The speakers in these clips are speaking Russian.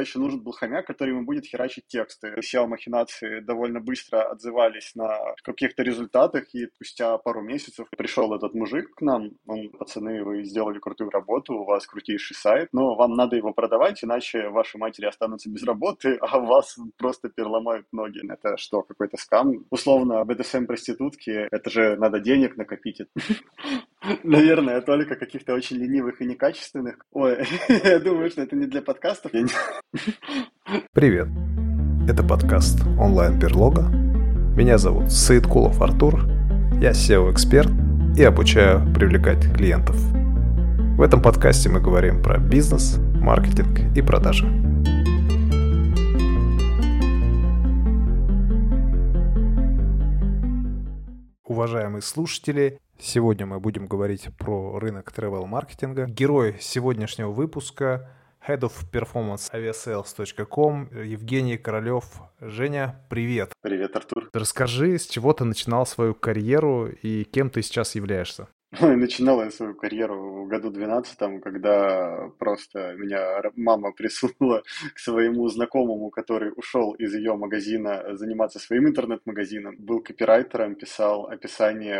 короче, нужен был хомяк, который ему будет херачить тексты. SEO-махинации довольно быстро отзывались на каких-то результатах, и спустя пару месяцев пришел этот мужик к нам, он, пацаны, вы сделали крутую работу, у вас крутейший сайт, но вам надо его продавать, иначе ваши матери останутся без работы, а вас просто переломают ноги. Это что, какой-то скам? Условно, BDSM-проститутки, это же надо денег накопить. Наверное, только каких-то очень ленивых и некачественных. Ой, я думаю, что это не для подкастов. Привет. Это подкаст онлайн-берлога. Меня зовут Саидкулов Артур. Я SEO-эксперт и обучаю привлекать клиентов. В этом подкасте мы говорим про бизнес, маркетинг и продажи. Уважаемые слушатели, Сегодня мы будем говорить про рынок travel-маркетинга. Герой сегодняшнего выпуска Head of Performance aviasales.com Евгений Королев. Женя, привет. Привет, Артур. Расскажи, с чего ты начинал свою карьеру и кем ты сейчас являешься? Начинал я свою карьеру в году 12 когда просто меня мама присунула к своему знакомому, который ушел из ее магазина заниматься своим интернет-магазином. Был копирайтером, писал описание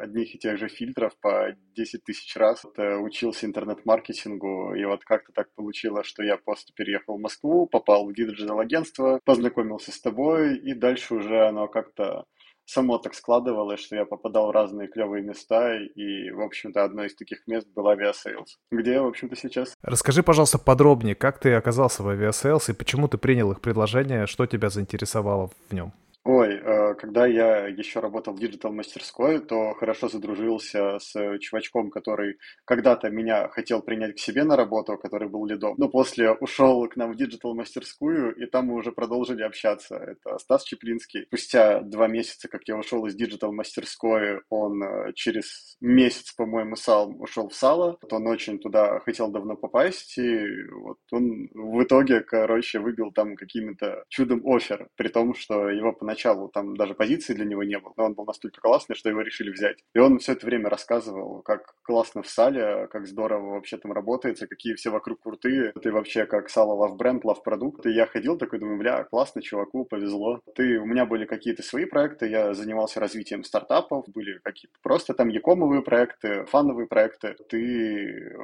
одних и тех же фильтров по 10 тысяч раз. Это учился интернет-маркетингу, и вот как-то так получилось, что я просто переехал в Москву, попал в диджитал-агентство, познакомился с тобой, и дальше уже оно как-то само так складывалось, что я попадал в разные клевые места, и, в общем-то, одно из таких мест был Aviasales, где я, в общем-то, сейчас. Расскажи, пожалуйста, подробнее, как ты оказался в Aviasales и почему ты принял их предложение, что тебя заинтересовало в нем? Ой, э, когда я еще работал в диджитал-мастерской, то хорошо задружился с чувачком, который когда-то меня хотел принять к себе на работу, который был лидом. Но после ушел к нам в диджитал-мастерскую, и там мы уже продолжили общаться. Это Стас Чеплинский. Спустя два месяца, как я ушел из диджитал-мастерской, он э, через месяц, по-моему, сам ушел в сало. Вот он очень туда хотел давно попасть, и вот он в итоге, короче, выбил там каким-то чудом офер, при том, что его поначалу поначалу там даже позиции для него не было, но он был настолько классный, что его решили взять. И он все это время рассказывал, как классно в сале, как здорово вообще там работается, какие все вокруг крутые. Ты вообще как сало лав бренд, лав продукт. И я ходил такой, думаю, бля, классно, чуваку, повезло. Ты, у меня были какие-то свои проекты, я занимался развитием стартапов, были какие-то просто там якомовые проекты, фановые проекты. Ты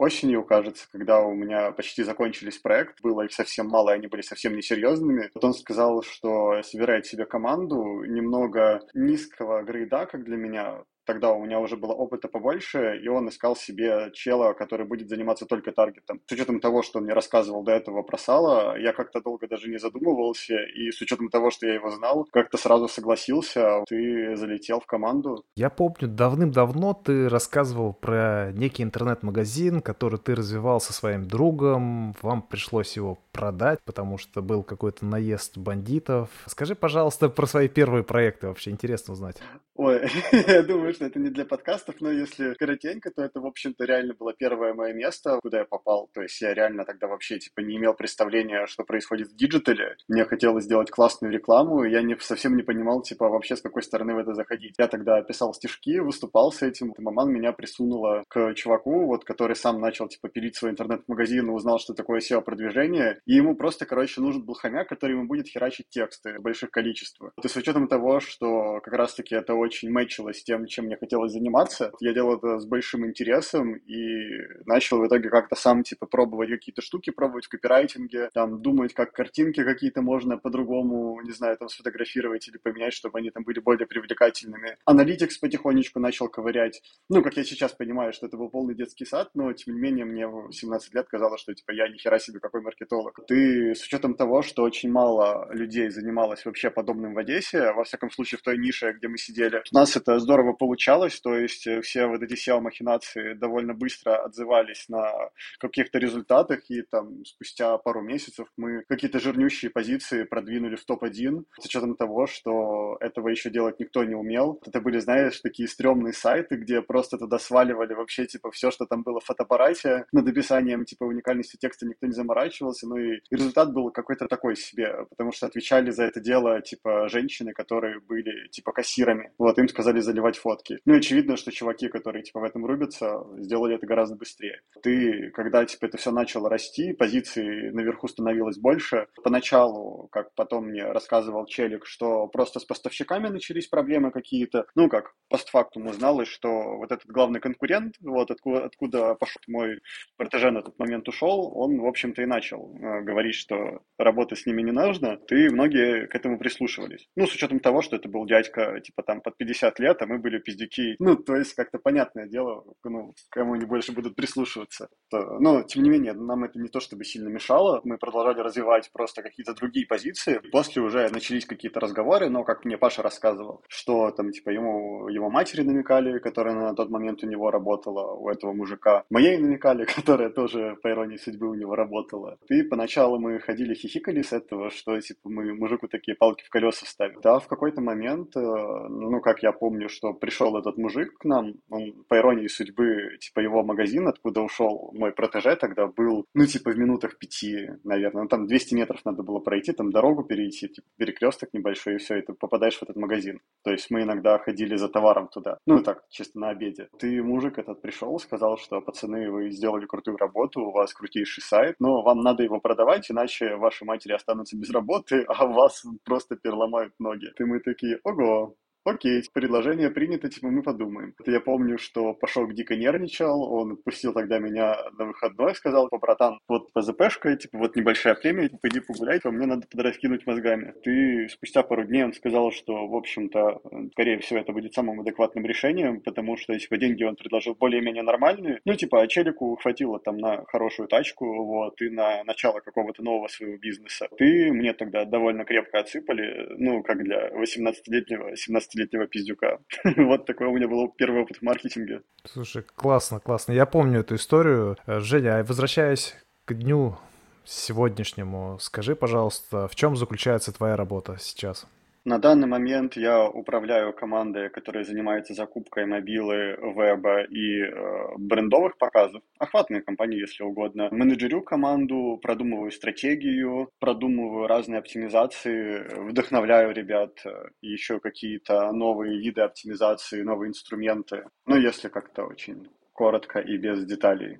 осенью, кажется, когда у меня почти закончились проект, было их совсем мало, и они были совсем несерьезными. Вот он сказал, что собирает себе команду немного низкого грейда, как для меня, тогда у меня уже было опыта побольше, и он искал себе чела, который будет заниматься только таргетом. С учетом того, что он мне рассказывал до этого про сало, я как-то долго даже не задумывался, и с учетом того, что я его знал, как-то сразу согласился, ты залетел в команду. Я помню, давным-давно ты рассказывал про некий интернет-магазин, который ты развивал со своим другом, вам пришлось его продать, потому что был какой-то наезд бандитов. Скажи, пожалуйста, про свои первые проекты, вообще интересно узнать. Ой, я думаю, что это не для подкастов, но если коротенько, то это, в общем-то, реально было первое мое место, куда я попал. То есть я реально тогда вообще, типа, не имел представления, что происходит в диджитале. Мне хотелось сделать классную рекламу, и я не, совсем не понимал, типа, вообще с какой стороны в это заходить. Я тогда писал стишки, выступал с этим. Маман меня присунула к чуваку, вот, который сам начал, типа, пилить свой интернет-магазин и узнал, что такое SEO-продвижение. И ему просто, короче, нужен был хомяк, который ему будет херачить тексты в больших количествах. И с учетом того, что как раз-таки это очень мэчилось с тем, чем мне хотелось заниматься. Я делал это с большим интересом и начал в итоге как-то сам, типа, пробовать какие-то штуки, пробовать в копирайтинге, там, думать, как картинки какие-то можно по-другому, не знаю, там, сфотографировать или поменять, чтобы они там были более привлекательными. Аналитикс потихонечку начал ковырять. Ну, как я сейчас понимаю, что это был полный детский сад, но, тем не менее, мне в 17 лет казалось, что, типа, я ни хера себе какой маркетолог. Ты, с учетом того, что очень мало людей занималось вообще подобным в Одессе, во всяком случае, в той нише, где мы сидели, у нас это здорово получалось, то есть э, все вот эти SEO-махинации довольно быстро отзывались на каких-то результатах, и там спустя пару месяцев мы какие-то жирнющие позиции продвинули в топ-1, с учетом того, что этого еще делать никто не умел. Это были, знаешь, такие стрёмные сайты, где просто туда сваливали вообще, типа, все, что там было в фотоаппарате, над описанием, типа, уникальности текста никто не заморачивался, ну и результат был какой-то такой себе, потому что отвечали за это дело, типа, женщины, которые были, типа, кассирами. Вот, им сказали заливать фотки. Ну, очевидно, что чуваки, которые, типа, в этом рубятся, сделали это гораздо быстрее. Ты, когда, типа, это все начало расти, позиций наверху становилось больше. Поначалу, как потом мне рассказывал Челик, что просто с поставщиками начались проблемы какие-то. Ну, как постфактум узналось, что вот этот главный конкурент, вот откуда, откуда пошел мой протеже на тот момент ушел, он, в общем-то, и начал э, говорить, что работы с ними не нужно. Ты многие к этому прислушивались. Ну, с учетом того, что это был дядька, типа, там, под 50 лет, а мы были пиздюки. Ну, то есть, как-то понятное дело, ну, кому они больше будут прислушиваться. То, но, тем не менее, нам это не то чтобы сильно мешало. Мы продолжали развивать просто какие-то другие позиции. После уже начались какие-то разговоры, но, как мне Паша рассказывал, что там, типа, ему его матери намекали, которая на тот момент у него работала, у этого мужика. Моей намекали, которая тоже, по иронии судьбы, у него работала. И поначалу мы ходили хихикали с этого, что, типа, мы мужику такие палки в колеса ставим. Да, в какой-то момент, э, ну, как я помню, что пришел этот мужик к нам, он, по иронии судьбы, типа, его магазин, откуда ушел мой протеже, тогда был, ну, типа, в минутах пяти, наверное. Ну, там 200 метров надо было пройти, там дорогу перейти, типа, перекресток небольшой, и все, и ты попадаешь в этот магазин. То есть мы иногда ходили за товаром туда. Ну, так, чисто на обеде. Ты, мужик этот, пришел, сказал, что, пацаны, вы сделали крутую работу, у вас крутейший сайт, но вам надо его продавать, иначе ваши матери останутся без работы, а вас просто переломают ноги. И мы такие, ого, Окей, предложение принято, типа мы подумаем. Это я помню, что Пашок дико нервничал, он отпустил тогда меня на выходной, сказал, по братан, вот ПЗПшка, типа вот небольшая премия, типа иди погуляй, а мне надо подраскинуть мозгами. Ты спустя пару дней он сказал, что, в общем-то, скорее всего, это будет самым адекватным решением, потому что, типа, деньги он предложил более-менее нормальные. Ну, типа, а челику хватило там на хорошую тачку, вот, и на начало какого-то нового своего бизнеса. Ты мне тогда довольно крепко отсыпали, ну, как для 18-летнего, 17 15-летнего пиздюка. вот такой у меня был первый опыт в маркетинге. Слушай, классно, классно. Я помню эту историю. Э, Женя, возвращаясь к дню сегодняшнему, скажи, пожалуйста, в чем заключается твоя работа сейчас? На данный момент я управляю командой, которая занимается закупкой мобилы, веба и э, брендовых показов. Охватные компании, если угодно. Менеджерю команду, продумываю стратегию, продумываю разные оптимизации, вдохновляю ребят, э, еще какие-то новые виды оптимизации, новые инструменты. Ну, если как-то очень коротко и без деталей.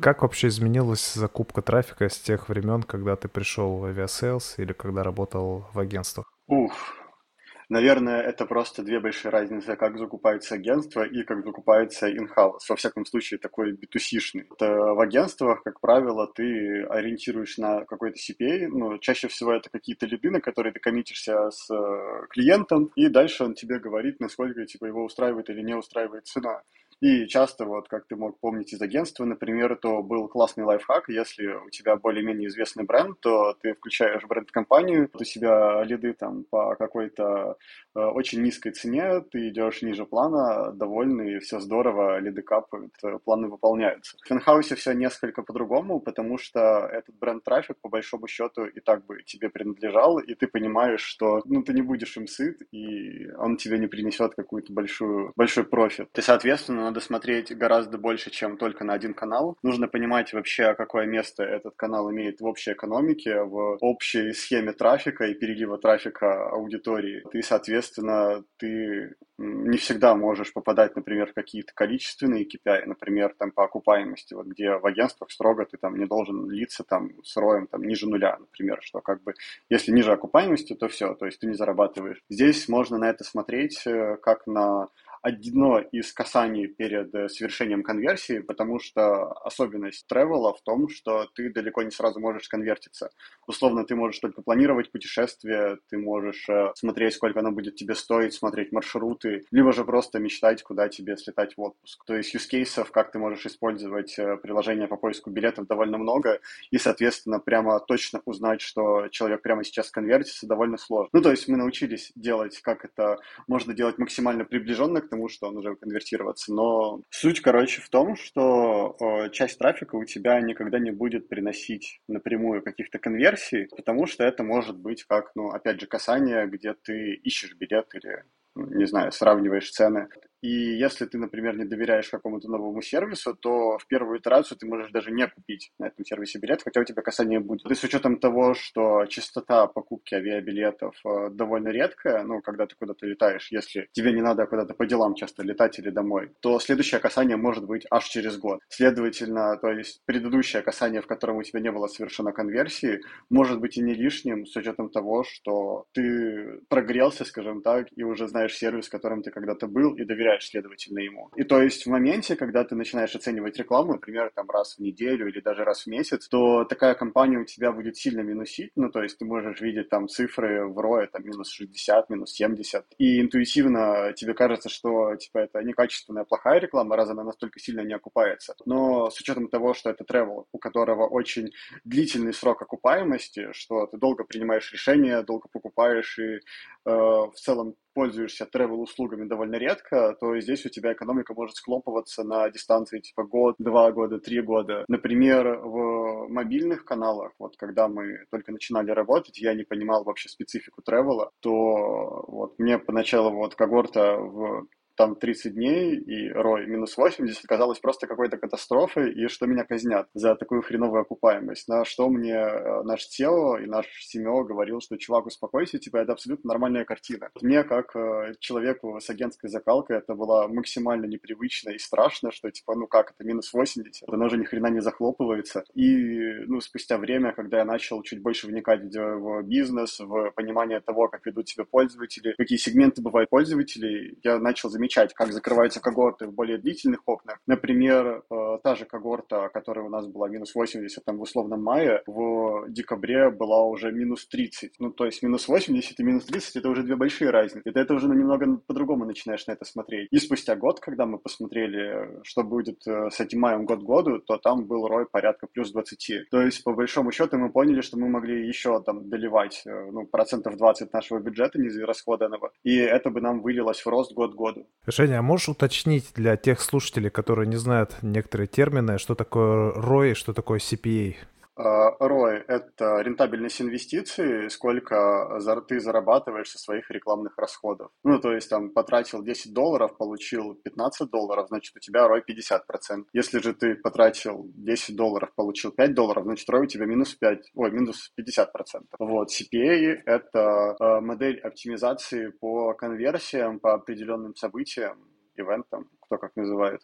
Как вообще изменилась закупка трафика с тех времен, когда ты пришел в Aviasales или когда работал в агентствах? Ух, Наверное, это просто две большие разницы, как закупается агентство и как закупается in-house. Во всяком случае, такой B2C шный. В агентствах, как правило, ты ориентируешь на какой-то CPA, ну, чаще всего это какие-то лиды, на которые ты коммитишься с э, клиентом, и дальше он тебе говорит, насколько типа, его устраивает или не устраивает цена. И часто, вот как ты мог помнить из агентства, например, то был классный лайфхак. Если у тебя более-менее известный бренд, то ты включаешь бренд-компанию, у себя лиды там по какой-то э, очень низкой цене, ты идешь ниже плана, довольный, все здорово, лиды капают, э, планы выполняются. В Финхаусе все несколько по-другому, потому что этот бренд-трафик, по большому счету, и так бы тебе принадлежал, и ты понимаешь, что ну, ты не будешь им сыт, и он тебе не принесет какую-то большую, большой профит. Ты, соответственно, надо смотреть гораздо больше, чем только на один канал. Нужно понимать вообще, какое место этот канал имеет в общей экономике, в общей схеме трафика и перелива трафика аудитории. И, соответственно, ты не всегда можешь попадать, например, в какие-то количественные KPI, например, там по окупаемости, вот где в агентствах строго ты там не должен литься там с роем там ниже нуля, например, что как бы если ниже окупаемости, то все, то есть ты не зарабатываешь. Здесь можно на это смотреть э, как на одно из касаний перед э, совершением конверсии, потому что особенность тревела в том, что ты далеко не сразу можешь конвертиться. Условно, ты можешь только планировать путешествие, ты можешь э, смотреть, сколько оно будет тебе стоить, смотреть маршруты, либо же просто мечтать, куда тебе слетать в отпуск. То есть юзкейсов, как ты можешь использовать э, приложение по поиску билетов, довольно много, и, соответственно, прямо точно узнать, что человек прямо сейчас конвертится, довольно сложно. Ну, то есть мы научились делать, как это можно делать максимально приближенно к тому, что он уже конвертироваться. Но суть, короче, в том, что э, часть трафика у тебя никогда не будет приносить напрямую каких-то конверсий, потому что это может быть как, ну, опять же, касание, где ты ищешь билет или не знаю, сравниваешь цены. И если ты, например, не доверяешь какому-то новому сервису, то в первую итерацию ты можешь даже не купить на этом сервисе билет, хотя у тебя касание будет. И с учетом того, что частота покупки авиабилетов э, довольно редкая, ну, когда ты куда-то летаешь, если тебе не надо куда-то по делам часто летать или домой, то следующее касание может быть аж через год. Следовательно, то есть предыдущее касание, в котором у тебя не было совершено конверсии, может быть и не лишним с учетом того, что ты прогрелся, скажем так, и уже знаешь сервис, в котором ты когда-то был, и доверяешь, следовательно, ему. И то есть в моменте, когда ты начинаешь оценивать рекламу, например, там раз в неделю или даже раз в месяц, то такая компания у тебя будет сильно минусить, ну, то есть ты можешь видеть там цифры в ROE, там, минус 60, минус 70, и интуитивно тебе кажется, что, типа, это некачественная, плохая реклама, раз она настолько сильно не окупается. Но с учетом того, что это travel, у которого очень длительный срок окупаемости, что ты долго принимаешь решения, долго покупаешь и э, в целом пользуешься travel-услугами довольно редко, то здесь у тебя экономика может склопываться на дистанции типа год, два года, три года. Например, в мобильных каналах, вот когда мы только начинали работать, я не понимал вообще специфику тревела, то вот мне поначалу вот когорта в там 30 дней и рой минус 80 казалось просто какой-то катастрофой, и что меня казнят за такую хреновую окупаемость. На что мне э, наш SEO и наш Семё говорил, что чувак, успокойся, типа, это абсолютно нормальная картина. Мне, как э, человеку с агентской закалкой, это было максимально непривычно и страшно, что, типа, ну как, это минус 80, оно же ни хрена не захлопывается. И, ну, спустя время, когда я начал чуть больше вникать в бизнес, в понимание того, как ведут себя пользователи, какие сегменты бывают пользователей, я начал замечать замечать, как закрываются когорты в более длительных окнах. Например, э, та же когорта, которая у нас была минус 80 там, в условном мае, в декабре была уже минус 30. Ну, то есть минус 80 и минус 30 это уже две большие разницы. Это, это уже немного по-другому начинаешь на это смотреть. И спустя год, когда мы посмотрели, что будет э, с этим маем год году, то там был рой порядка плюс 20. То есть, по большому счету, мы поняли, что мы могли еще там доливать э, ну, процентов 20 нашего бюджета неизрасходованного, и это бы нам вылилось в рост год году. Женя, а можешь уточнить для тех слушателей, которые не знают некоторые термины, что такое ROI, что такое CPA? ROI а, – это рентабельность инвестиций, сколько ты зарабатываешь со своих рекламных расходов. Ну, то есть, там, потратил 10 долларов, получил 15 долларов, значит, у тебя ROI 50%. Если же ты потратил 10 долларов, получил 5 долларов, значит, ROI у тебя минус 5, ой, минус 50%. Вот, CPA – это а, модель оптимизации по конверсиям, по определенным событиям, ивентам, кто как называет.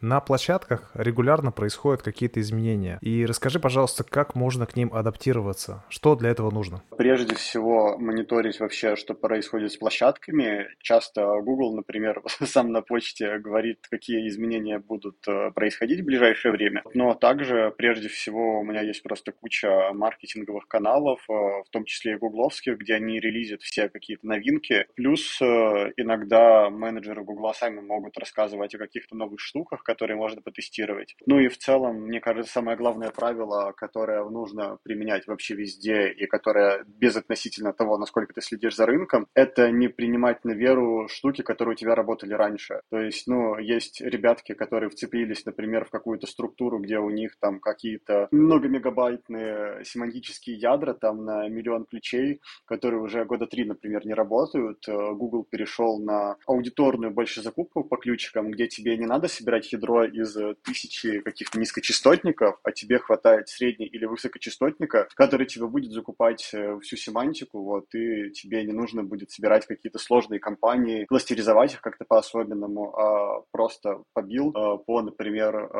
На площадках регулярно происходят какие-то изменения. И расскажи, пожалуйста, как можно к ним адаптироваться? Что для этого нужно? Прежде всего, мониторить вообще, что происходит с площадками. Часто Google, например, сам на почте говорит, какие изменения будут э, происходить в ближайшее время. Но также, прежде всего, у меня есть просто куча маркетинговых каналов, э, в том числе и гугловских, где они релизят все какие-то новинки. Плюс э, иногда менеджеры Гугла сами могут рассказывать о каких-то новых штуках, которые можно потестировать. Ну и в целом, мне кажется, самое главное правило, которое нужно применять вообще везде и которое безотносительно того, насколько ты следишь за рынком, это не принимать на веру штуки, которые у тебя работали раньше. То есть, ну, есть ребятки, которые вцепились, например, в какую-то структуру, где у них там какие-то многомегабайтные семантические ядра там на миллион ключей, которые уже года три, например, не работают. Google перешел на аудиторную больше закупку по ключикам, где тебе не надо собирать ядро из э, тысячи каких-то низкочастотников, а тебе хватает средней или высокочастотника, который тебе будет закупать э, всю семантику, вот, и тебе не нужно будет собирать какие-то сложные компании, кластеризовать их как-то по-особенному, а просто побил э, по, например,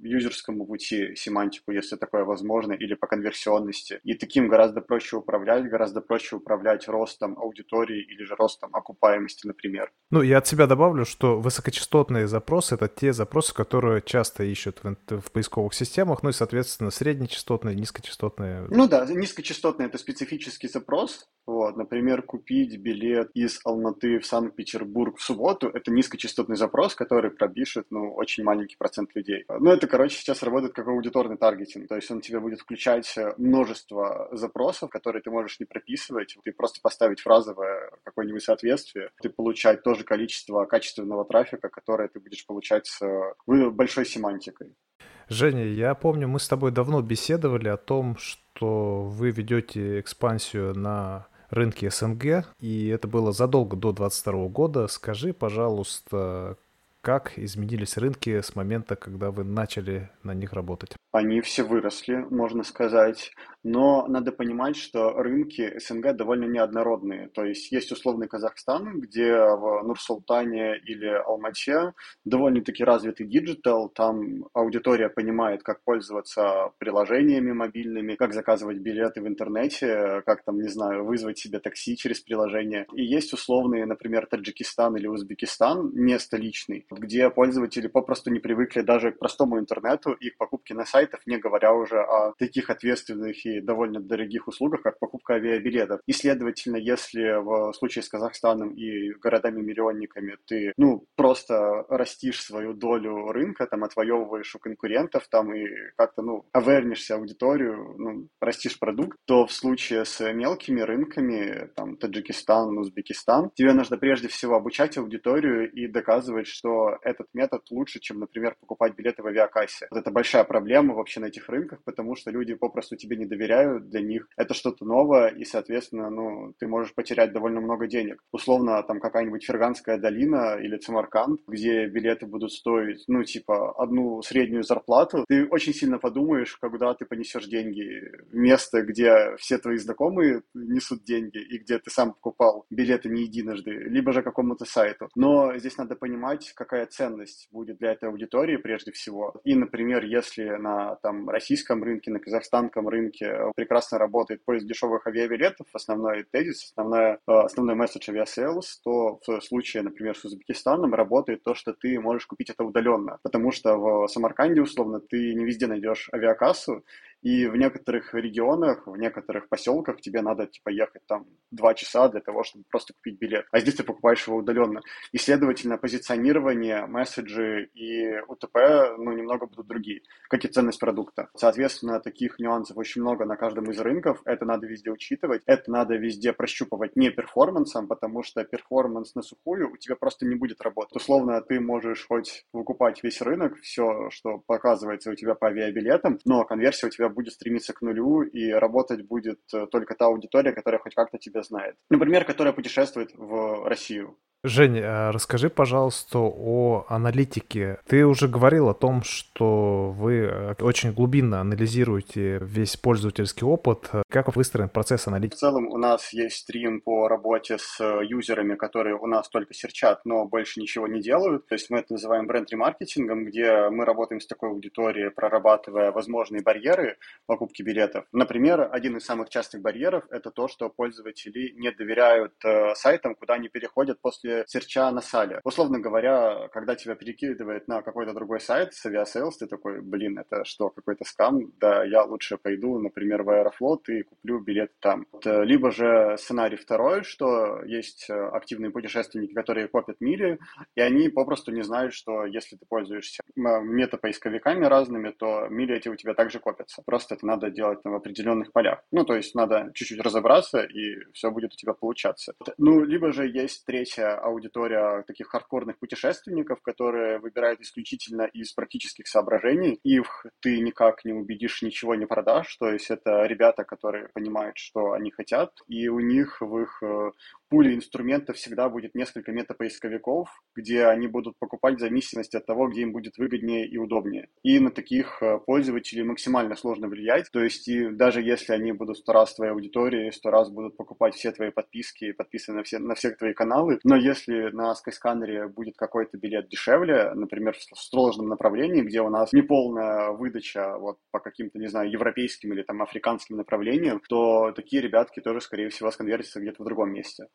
юзерскому пути семантику, если такое возможно, или по конверсионности. И таким гораздо проще управлять, гораздо проще управлять ростом аудитории или же ростом окупаемости, например. Ну, я от себя добавлю, что высокочастотные запросы — это те запросы, запросы, которые часто ищут в, в поисковых системах, ну и, соответственно, среднечастотные, низкочастотные. Ну да, низкочастотный — это специфический запрос. Вот, например, купить билет из Алматы в Санкт-Петербург в субботу — это низкочастотный запрос, который пробишет, ну, очень маленький процент людей. Ну, это, короче, сейчас работает как аудиторный таргетинг, то есть он тебе будет включать множество запросов, которые ты можешь не прописывать, ты просто поставить фразовое какое-нибудь соответствие, ты получать то же количество качественного трафика, которое ты будешь получать с большой семантикой. Женя, я помню, мы с тобой давно беседовали о том, что вы ведете экспансию на рынке СНГ, и это было задолго до 2022 года. Скажи, пожалуйста, как изменились рынки с момента, когда вы начали на них работать? Они все выросли, можно сказать. Но надо понимать, что рынки СНГ довольно неоднородные. То есть есть условный Казахстан, где в Нур-Султане или Алмате довольно-таки развитый диджитал, там аудитория понимает, как пользоваться приложениями мобильными, как заказывать билеты в интернете, как там, не знаю, вызвать себе такси через приложение. И есть условные, например, Таджикистан или Узбекистан, не столичный, где пользователи попросту не привыкли даже к простому интернету и к покупке на сайтах, не говоря уже о таких ответственных и довольно дорогих услугах, как покупка авиабилетов. И, следовательно, если в случае с Казахстаном и городами-миллионниками ты, ну, просто растишь свою долю рынка, там, отвоевываешь у конкурентов, там, и как-то, ну, авернишься аудиторию, ну, растишь продукт, то в случае с мелкими рынками, там, Таджикистан, Узбекистан, тебе нужно прежде всего обучать аудиторию и доказывать, что этот метод лучше, чем, например, покупать билеты в авиакассе. Вот это большая проблема вообще на этих рынках, потому что люди попросту тебе не доверяют для них это что-то новое, и, соответственно, ну, ты можешь потерять довольно много денег. Условно, там какая-нибудь Ферганская долина или Цимарканд, где билеты будут стоить, ну, типа, одну среднюю зарплату, ты очень сильно подумаешь, когда ты понесешь деньги в место, где все твои знакомые несут деньги, и где ты сам покупал билеты не единожды, либо же какому-то сайту. Но здесь надо понимать, какая ценность будет для этой аудитории прежде всего. И, например, если на там, российском рынке, на казахстанском рынке прекрасно работает поиск дешевых авиабилетов, основной тезис, основная, э, основной месседж Aviasales, то в случае, например, с Узбекистаном работает то, что ты можешь купить это удаленно, потому что в Самарканде, условно, ты не везде найдешь авиакассу, и в некоторых регионах, в некоторых поселках тебе надо, типа, ехать там два часа для того, чтобы просто купить билет. А здесь ты покупаешь его удаленно. И, следовательно, позиционирование, месседжи и УТП, ну, немного будут другие, как и ценность продукта. Соответственно, таких нюансов очень много на каждом из рынков. Это надо везде учитывать. Это надо везде прощупывать не перформансом, потому что перформанс на сухую у тебя просто не будет работать. Условно, ты можешь хоть выкупать весь рынок, все, что показывается у тебя по авиабилетам, но конверсия у тебя будет стремиться к нулю, и работать будет э, только та аудитория, которая хоть как-то тебя знает. Например, которая путешествует в Россию. Жень, а расскажи, пожалуйста, о аналитике. Ты уже говорил о том, что вы э, очень глубинно анализируете весь пользовательский опыт. Как выстроен процесс аналитики? В целом у нас есть стрим по работе с э, юзерами, которые у нас только серчат, но больше ничего не делают. То есть мы это называем бренд-ремаркетингом, где мы работаем с такой аудиторией, прорабатывая возможные барьеры покупки билетов. Например, один из самых частых барьеров – это то, что пользователи не доверяют э, сайтам, куда они переходят после серча на сейле. Условно говоря, когда тебя перекидывает на какой-то другой сайт с Aviasales, ты такой, блин, это что, какой-то скам? Да, я лучше пойду, например, в Аэрофлот и куплю билет там. Э, либо же сценарий второй, что есть э, активные путешественники, которые копят мили, и они попросту не знают, что если ты пользуешься метапоисковиками разными, то мили эти у тебя также копятся. Просто это надо делать в определенных полях. Ну, то есть надо чуть-чуть разобраться, и все будет у тебя получаться. Ну, либо же есть третья аудитория таких хардкорных путешественников, которые выбирают исключительно из практических соображений. Их ты никак не убедишь, ничего не продашь. То есть это ребята, которые понимают, что они хотят, и у них в их э, пуле инструментов всегда будет несколько метапоисковиков, где они будут покупать в зависимости от того, где им будет выгоднее и удобнее. И на таких э, пользователей максимально сложно влиять. То есть и даже если они будут сто раз твоей аудитории, сто раз будут покупать все твои подписки, подписаны на все, на все твои каналы, но если на Skyscanner будет какой-то билет дешевле, например, в сложном направлении, где у нас неполная выдача вот по каким-то, не знаю, европейским или там африканским направлениям, то такие ребятки тоже, скорее всего, сконвертятся где-то в другом месте.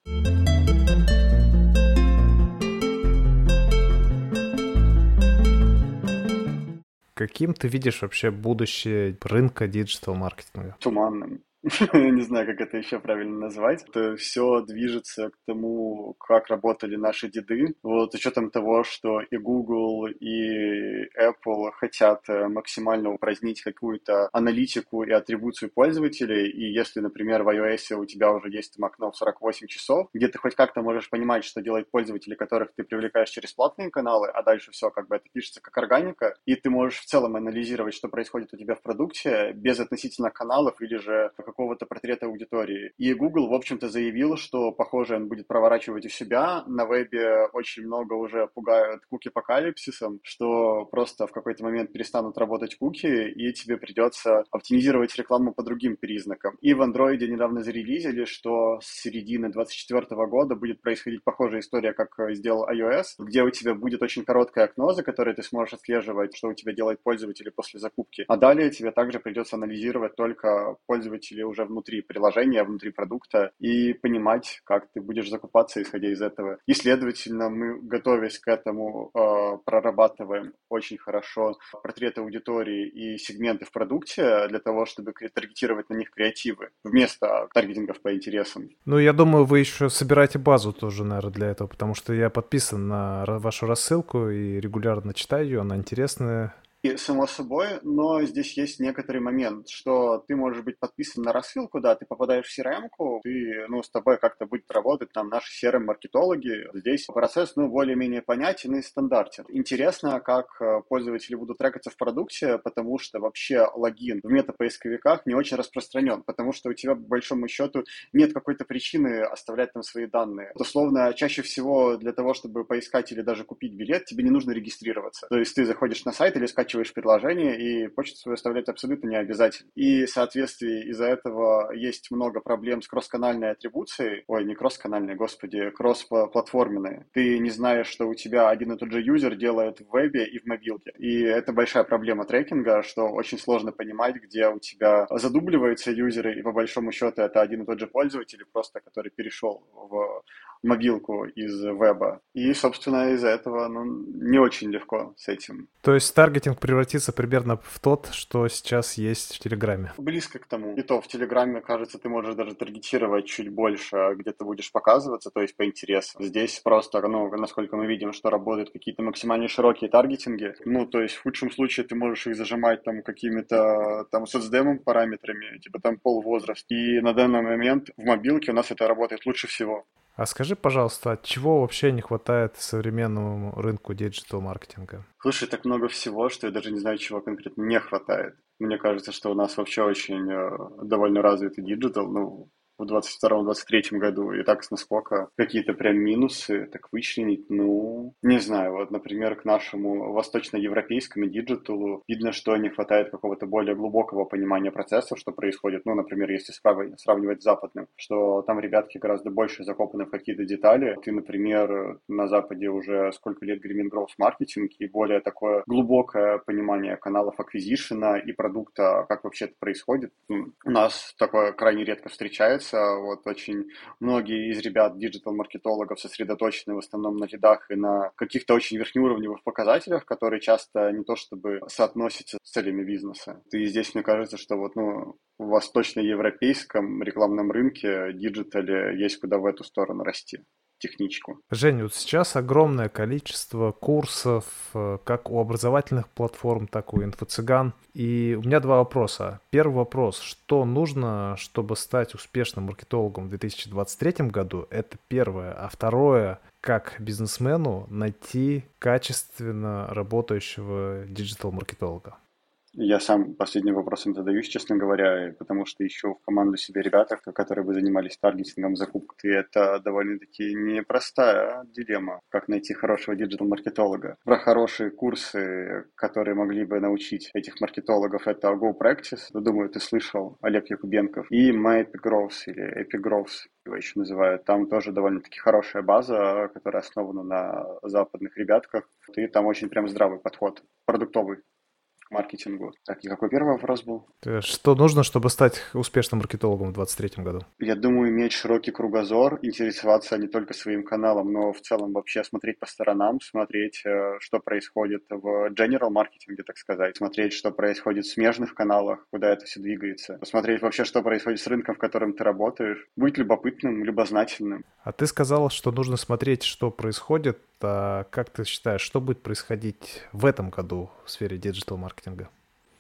Каким ты видишь вообще будущее рынка диджитал-маркетинга? Туманным. не знаю, как это еще правильно назвать. Это все движется к тому, как работали наши деды. Вот с учетом того, что и Google, и Apple хотят э, максимально упразднить какую-то аналитику и атрибуцию пользователей, и если, например, в iOS у тебя уже есть там окно в 48 часов, где ты хоть как-то можешь понимать, что делают пользователи, которых ты привлекаешь через платные каналы, а дальше все как бы это пишется как органика, и ты можешь в целом анализировать, что происходит у тебя в продукте без относительно каналов или же какого-то портрета аудитории. И Google, в общем-то, заявил, что, похоже, он будет проворачивать у себя. На вебе очень много уже пугают куки-апокалипсисом, что просто в какой-то момент перестанут работать куки, и тебе придется оптимизировать рекламу по другим признакам. И в Android недавно зарелизили, что с середины 2024 года будет происходить похожая история, как сделал iOS, где у тебя будет очень короткое окно, за которое ты сможешь отслеживать, что у тебя делает пользователь после закупки. А далее тебе также придется анализировать только пользователей уже внутри внутри приложения, внутри продукта и понимать, как ты будешь закупаться, исходя из этого. И, следовательно, мы, готовясь к этому, э, прорабатываем очень хорошо портреты аудитории и сегменты в продукте для того, чтобы таргетировать на них креативы вместо таргетингов по интересам. Ну, я думаю, вы еще собираете базу тоже, наверное, для этого, потому что я подписан на вашу рассылку и регулярно читаю ее, она интересная, и, само собой, но здесь есть некоторый момент, что ты можешь быть подписан на рассылку, да, ты попадаешь в CRM-ку, ты, ну, с тобой как-то будет работать там наши CRM-маркетологи. Здесь процесс, ну, более-менее понятен и стандартен. Интересно, как э, пользователи будут трекаться в продукте, потому что вообще логин в метапоисковиках не очень распространен, потому что у тебя, по большому счету, нет какой-то причины оставлять там свои данные. Вот, условно, чаще всего для того, чтобы поискать или даже купить билет, тебе не нужно регистрироваться. То есть ты заходишь на сайт или скачиваешь скачиваешь приложение, и почту свою оставлять абсолютно не обязательно. И, в соответствии, из-за этого есть много проблем с кросс-канальной атрибуцией. Ой, не кросс-канальной, господи, кросс-платформенной. Ты не знаешь, что у тебя один и тот же юзер делает в вебе и в мобилке. И это большая проблема трекинга, что очень сложно понимать, где у тебя задубливаются юзеры, и по большому счету это один и тот же пользователь, просто который перешел в мобилку из веба. И, собственно, из-за этого ну, не очень легко с этим. То есть таргетинг превратится примерно в тот, что сейчас есть в Телеграме? Близко к тому. И то в Телеграме, кажется, ты можешь даже таргетировать чуть больше, где ты будешь показываться, то есть по интересам. Здесь просто, ну, насколько мы видим, что работают какие-то максимально широкие таргетинги. Ну, то есть в худшем случае ты можешь их зажимать там какими-то там соцдемом параметрами, типа там пол возраст. И на данный момент в мобилке у нас это работает лучше всего. А скажи, пожалуйста, от чего вообще не хватает современному рынку диджитал-маркетинга? Слушай, так много всего, что я даже не знаю, чего конкретно не хватает. Мне кажется, что у нас вообще очень э, довольно развитый диджитал. Ну, в 22-23 году, и так насколько какие-то прям минусы так вычленить, ну, не знаю, вот, например, к нашему восточноевропейскому диджиталу видно, что не хватает какого-то более глубокого понимания процессов, что происходит, ну, например, если сравнивать, с западным, что там ребятки гораздо больше закопаны в какие-то детали, ты, например, на Западе уже сколько лет гремит growth marketing и более такое глубокое понимание каналов acquisition а и продукта, как вообще это происходит. У нас такое крайне редко встречается, нравится. Вот очень многие из ребят, диджитал-маркетологов, сосредоточены в основном на лидах и на каких-то очень верхнеуровневых показателях, которые часто не то чтобы соотносятся с целями бизнеса. И здесь мне кажется, что вот, ну, в восточноевропейском рекламном рынке, диджитале есть куда в эту сторону расти технически. Женя, вот сейчас огромное количество курсов, э, как у образовательных платформ, так и у инфо-цыган. И у меня два вопроса. Первый вопрос. Что нужно, чтобы стать успешным маркетологом в 2023 году? Это первое. А второе, как бизнесмену найти качественно работающего диджитал-маркетолога? Я сам последним вопросом задаюсь, честно говоря, потому что ищу в команду себе ребята, которые бы занимались таргетингом, закупкой. И это довольно-таки непростая дилемма, как найти хорошего диджитал-маркетолога. Про хорошие курсы, которые могли бы научить этих маркетологов, это Go Practice. Думаю, ты слышал, Олег Якубенков. И My Epigrowth или Epigrowth его еще называют. Там тоже довольно-таки хорошая база, которая основана на западных ребятках. И там очень прям здравый подход, продуктовый маркетингу. Так, и какой первый вопрос был? Что нужно, чтобы стать успешным маркетологом в 2023 году? Я думаю, иметь широкий кругозор, интересоваться не только своим каналом, но в целом вообще смотреть по сторонам, смотреть, э, что происходит в general маркетинге, так сказать, смотреть, что происходит в смежных каналах, куда это все двигается, посмотреть вообще, что происходит с рынком, в котором ты работаешь, быть любопытным, любознательным. А ты сказал, что нужно смотреть, что происходит. Как ты считаешь, что будет происходить в этом году в сфере диджитал-маркетинга?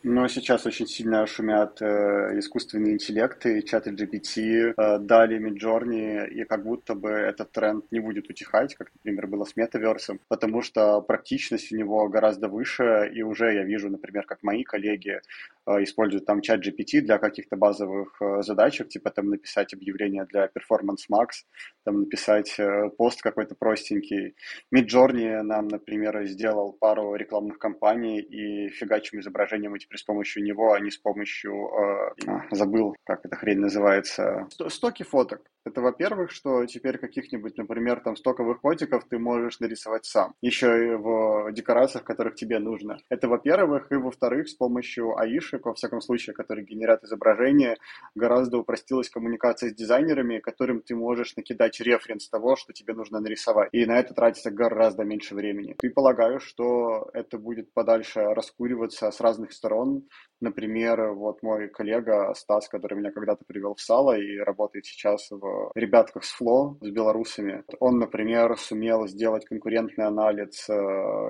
Ну, сейчас очень сильно шумят э, искусственные интеллекты, чаты GPT, э, Дали, Midjourney, и как будто бы этот тренд не будет утихать, как, например, было с метаверсом, потому что практичность у него гораздо выше, и уже я вижу, например, как мои коллеги э, используют там чат GPT для каких-то базовых э, задачек, типа там написать объявление для Performance Max, там написать э, пост какой-то простенький. Midjourney нам, например, сделал пару рекламных кампаний, и фигачим изображением эти теперь с помощью него, а не с помощью, э, забыл, как эта хрень называется, стоки фоток. Это, во-первых, что теперь каких-нибудь, например, там стоковых котиков ты можешь нарисовать сам. Еще и в декорациях, которых тебе нужно. Это, во-первых. И, во-вторых, с помощью аишек, во всяком случае, которые генерят изображение, гораздо упростилась коммуникация с дизайнерами, которым ты можешь накидать референс того, что тебе нужно нарисовать. И на это тратится гораздо меньше времени. И полагаю, что это будет подальше раскуриваться с разных сторон. Например, вот мой коллега Стас, который меня когда-то привел в Сало и работает сейчас в ребятках с Фло, с белорусами. Он, например, сумел сделать конкурентный анализ э,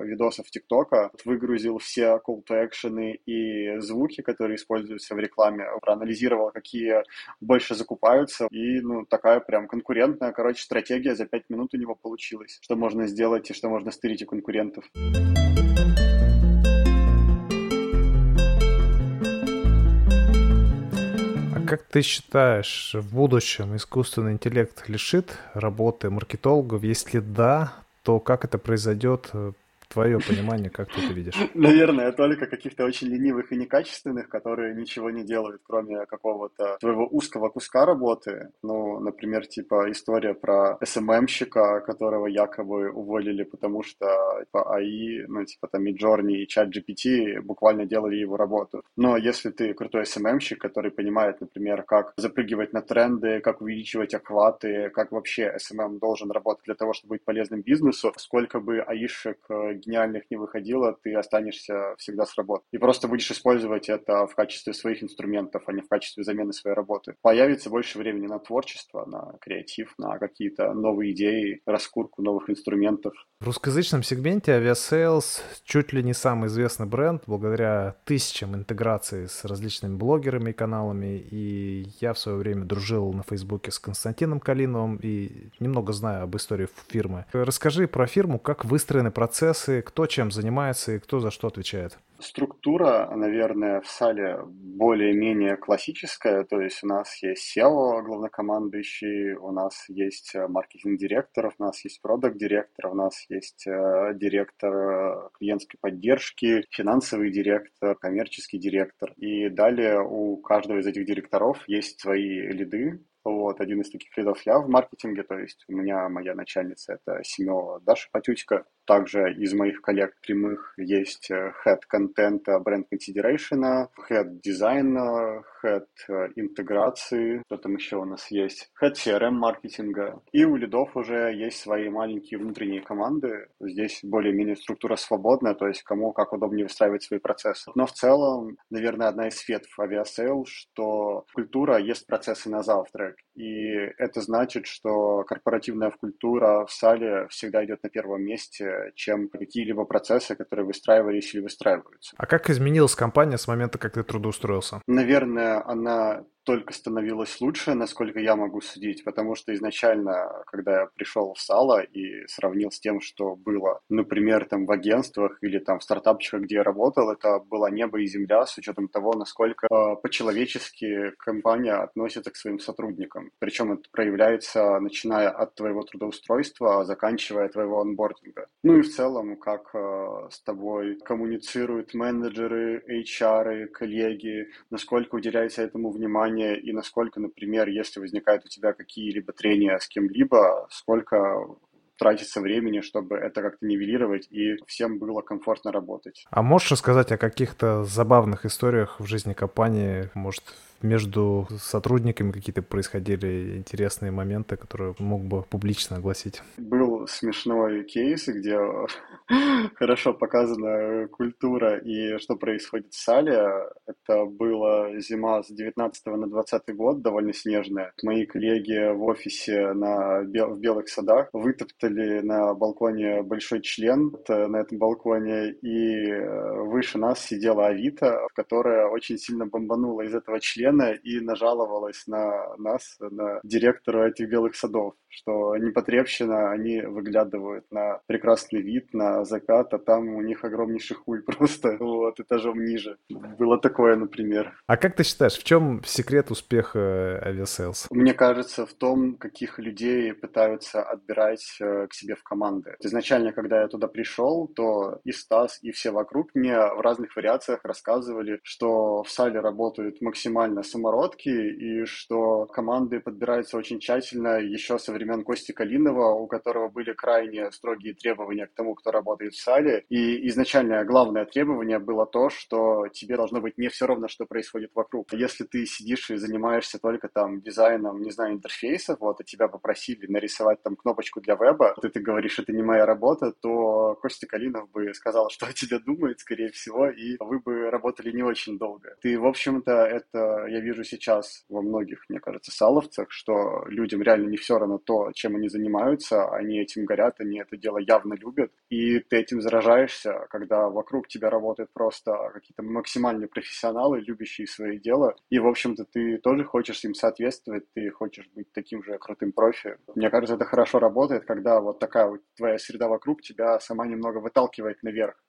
видосов ТикТока, выгрузил все call to action и звуки, которые используются в рекламе, проанализировал, какие больше закупаются, и, ну, такая прям конкурентная, короче, стратегия за пять минут у него получилась, что можно сделать и что можно стырить у конкурентов. Как ты считаешь, в будущем искусственный интеллект лишит работы маркетологов? Если да, то как это произойдет твое понимание, как ты это видишь? Наверное, только каких-то очень ленивых и некачественных, которые ничего не делают, кроме какого-то твоего узкого куска работы. Ну, например, типа история про СММщика, которого якобы уволили, потому что типа, AI, ну, типа там Midjourney и ChatGPT буквально делали его работу. Но если ты крутой SMM щик, который понимает, например, как запрыгивать на тренды, как увеличивать охваты, как вообще SMM должен работать для того, чтобы быть полезным бизнесу, сколько бы аишек э, гениальных не выходило, ты останешься всегда с работой. И просто будешь использовать это в качестве своих инструментов, а не в качестве замены своей работы. Появится больше времени на творчество, на креатив, на какие-то новые идеи, раскурку новых инструментов. В русскоязычном сегменте Aviasales чуть ли не самый известный бренд, благодаря тысячам интеграций с различными блогерами и каналами. И я в свое время дружил на Фейсбуке с Константином Калиновым и немного знаю об истории фирмы. Расскажи про фирму, как выстроены процессы, кто чем занимается и кто за что отвечает. Структура, наверное, в сале более-менее классическая, то есть у нас есть SEO главнокомандующий, у нас есть э, маркетинг-директор, у нас есть продакт-директор, у нас есть э, директор э, клиентской поддержки, финансовый директор, коммерческий директор. И далее у каждого из этих директоров есть свои лиды, вот, один из таких лидов я в маркетинге, то есть у меня моя начальница это CMO Даша Патютько. Также из моих коллег прямых есть э, head контента brand consideration, head дизайна, head э, интеграции, что там еще у нас есть, head CRM маркетинга. И у лидов уже есть свои маленькие внутренние команды. Здесь более-менее структура свободная, то есть кому как удобнее выстраивать свои процессы. Но в целом, наверное, одна из ветвь Aviasales, что культура ест процессы на завтрак. И это значит, что корпоративная культура в сале всегда идет на первом месте, чем какие-либо процессы, которые выстраивались или выстраиваются. А как изменилась компания с момента, как ты трудоустроился? Наверное, она только становилось лучше, насколько я могу судить, потому что изначально, когда я пришел в Сало и сравнил с тем, что было, например, там в агентствах или там в стартапчиках, где я работал, это было небо и земля с учетом того, насколько э, по-человечески компания относится к своим сотрудникам. Причем это проявляется начиная от твоего трудоустройства, заканчивая твоего онбординга. Ну и в целом, как э, с тобой коммуницируют менеджеры, HR, коллеги, насколько уделяется этому внимание, внимание и насколько, например, если возникают у тебя какие-либо трения с кем-либо, сколько тратиться времени, чтобы это как-то нивелировать и всем было комфортно работать. А можешь рассказать о каких-то забавных историях в жизни компании, может, между сотрудниками какие-то происходили интересные моменты, которые мог бы публично огласить? Был смешной кейс, где хорошо показана культура и что происходит в сале. Это была зима с 19 на 20 год, довольно снежная. Мои коллеги в офисе на, в Белых садах вытоптали на балконе большой член на этом балконе, и э, выше нас сидела Авито, которая очень сильно бомбанула из этого члена Лена и нажаловалась на нас, на директора этих белых садов, что непотребщина, они выглядывают на прекрасный вид, на закат, а там у них огромнейший хуй просто, вот, этажом ниже. Было такое, например. А как ты считаешь, в чем секрет успеха Aviasales? Мне кажется, в том, каких людей пытаются отбирать э, к себе в команды. Изначально, когда я туда пришел, то и Стас, и все вокруг мне в разных вариациях рассказывали, что в сейле работают максимально самородки, и что команды подбираются очень тщательно еще со времен Кости Калинова, у которого были крайне строгие требования к тому, кто работает в сейле. И изначально главное требование было то, что тебе должно быть не все равно, что происходит вокруг. Если ты сидишь и занимаешься только там дизайном, не знаю, интерфейсов, вот, а тебя попросили нарисовать там кнопочку для веба, ты, ты говоришь, это не моя работа, то Костя Калинов бы сказал, что о тебе думает, скорее всего, и вы бы работали не очень долго. Ты, в общем-то, это я вижу сейчас во многих, мне кажется, саловцах, что людям реально не все равно то, чем они занимаются, они этим горят, они это дело явно любят, и ты этим заражаешься, когда вокруг тебя работают просто какие-то максимальные профессионалы, любящие свое дело, и, в общем-то, ты тоже хочешь им соответствовать, ты хочешь быть таким же крутым профи. Мне кажется, это хорошо работает, когда вот такая вот твоя среда вокруг тебя сама немного выталкивает наверх.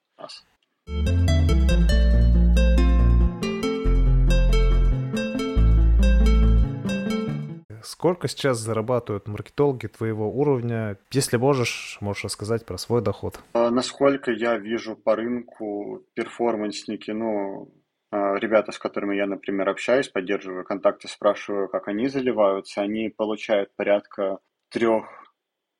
Сколько сейчас зарабатывают маркетологи твоего уровня? Если можешь, можешь рассказать про свой доход. А, насколько я вижу по рынку перформансники, ну, а, ребята, с которыми я, например, общаюсь, поддерживаю контакты, спрашиваю, как они заливаются, они получают порядка трех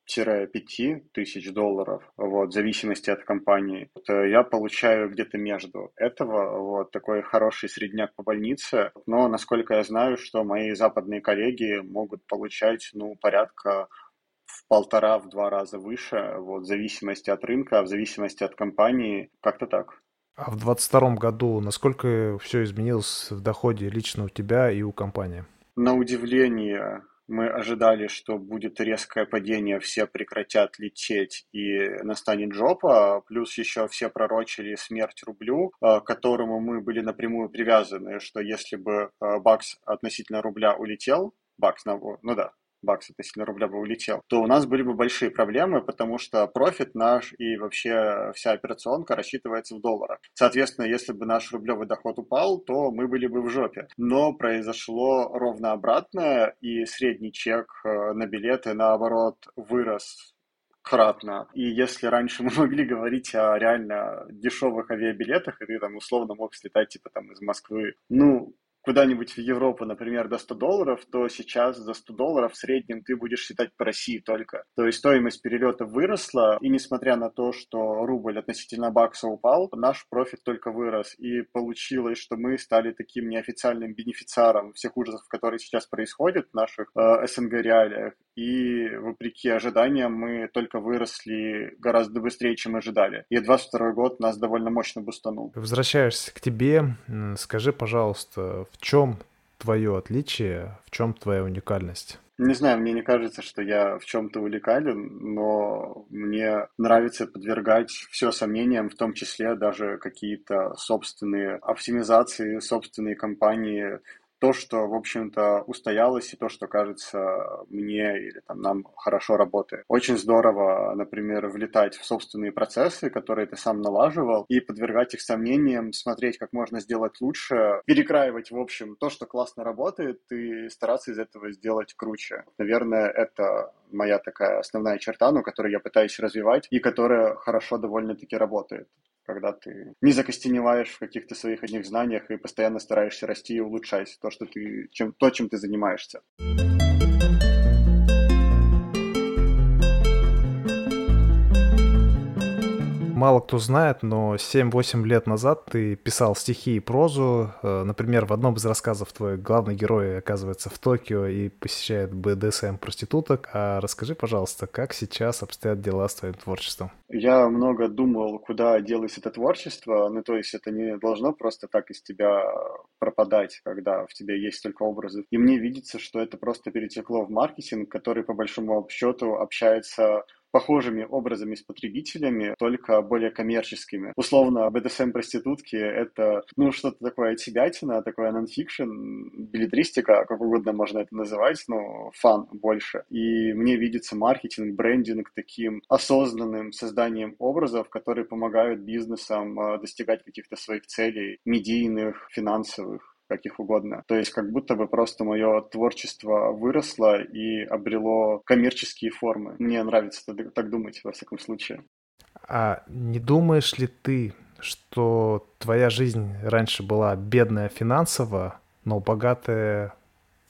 5 тысяч долларов, вот, в зависимости от компании. Вот, э, я получаю где-то между этого, вот, такой хороший средняк по больнице, но, насколько я знаю, что мои западные коллеги могут получать, ну, порядка в полтора, в два раза выше, вот, в зависимости от рынка, в зависимости от компании, как-то так. А в 2022 году насколько все изменилось в доходе лично у тебя и у компании? На удивление, мы ожидали, что будет резкое падение, все прекратят лететь и настанет жопа, плюс еще все пророчили смерть рублю, э, к которому мы были напрямую привязаны, что если бы э, бакс относительно рубля улетел, бакс, ну да, баксов относительно рубля бы улетел, то у нас были бы большие проблемы, потому что профит наш и вообще вся операционка рассчитывается в долларах. Соответственно, если бы наш рублевый доход упал, то мы были бы в жопе. Но произошло ровно обратное, и средний чек э, на билеты, наоборот, вырос кратно. И если раньше мы могли говорить о реально дешевых авиабилетах, и ты там условно мог слетать типа там из Москвы, ну, куда-нибудь в Европу, например, до 100 долларов, то сейчас за 100 долларов в среднем ты будешь летать по России только. То есть стоимость перелета выросла, и несмотря на то, что рубль относительно бакса упал, наш профит только вырос. И получилось, что мы стали таким неофициальным бенефициаром всех ужасов, которые сейчас происходят в наших э, СНГ реалиях. И вопреки ожиданиям мы только выросли гораздо быстрее, чем ожидали. И 22 год нас довольно мощно бустанул. Возвращаешься к тебе. Скажи, пожалуйста, в чем твое отличие, в чем твоя уникальность? Не знаю, мне не кажется, что я в чем-то уникален, но мне нравится подвергать все сомнениям, в том числе даже какие-то собственные оптимизации, собственные компании, то, что, в общем-то, устоялось, и то, что кажется мне или там, нам хорошо работает. Очень здорово, например, влетать в собственные процессы, которые ты сам налаживал, и подвергать их сомнениям, смотреть, как можно сделать лучше, перекраивать, в общем, то, что классно работает, и стараться из этого сделать круче. Наверное, это моя такая основная черта, ну, которую я пытаюсь развивать, и которая хорошо довольно-таки работает когда ты не закостеневаешь в каких-то своих одних знаниях и постоянно стараешься расти и улучшать то, что ты, чем, то, чем ты занимаешься. Мало кто знает, но 7-8 лет назад ты писал стихи и прозу. Э, например, в одном из рассказов твой главный герой оказывается в Токио и посещает БДСМ проституток. А расскажи, пожалуйста, как сейчас обстоят дела с твоим творчеством? Я много думал, куда делось это творчество. Ну, то есть это не должно просто так из тебя пропадать, когда в тебе есть только образы. И мне видится, что это просто перетекло в маркетинг, который по большому счету общается похожими образами с потребителями, только более коммерческими. Условно, BDSM-проститутки — это, ну, что-то такое отсебятина, такое нонфикшн, билетристика, как угодно можно это называть, но фан больше. И мне видится маркетинг, брендинг таким осознанным созданием образов, которые помогают бизнесам э, достигать каких-то своих целей медийных, финансовых каких угодно. То есть как будто бы просто мое творчество выросло и обрело коммерческие формы. Мне нравится так думать, во всяком случае. А не думаешь ли ты, что твоя жизнь раньше была бедная финансово, но богатая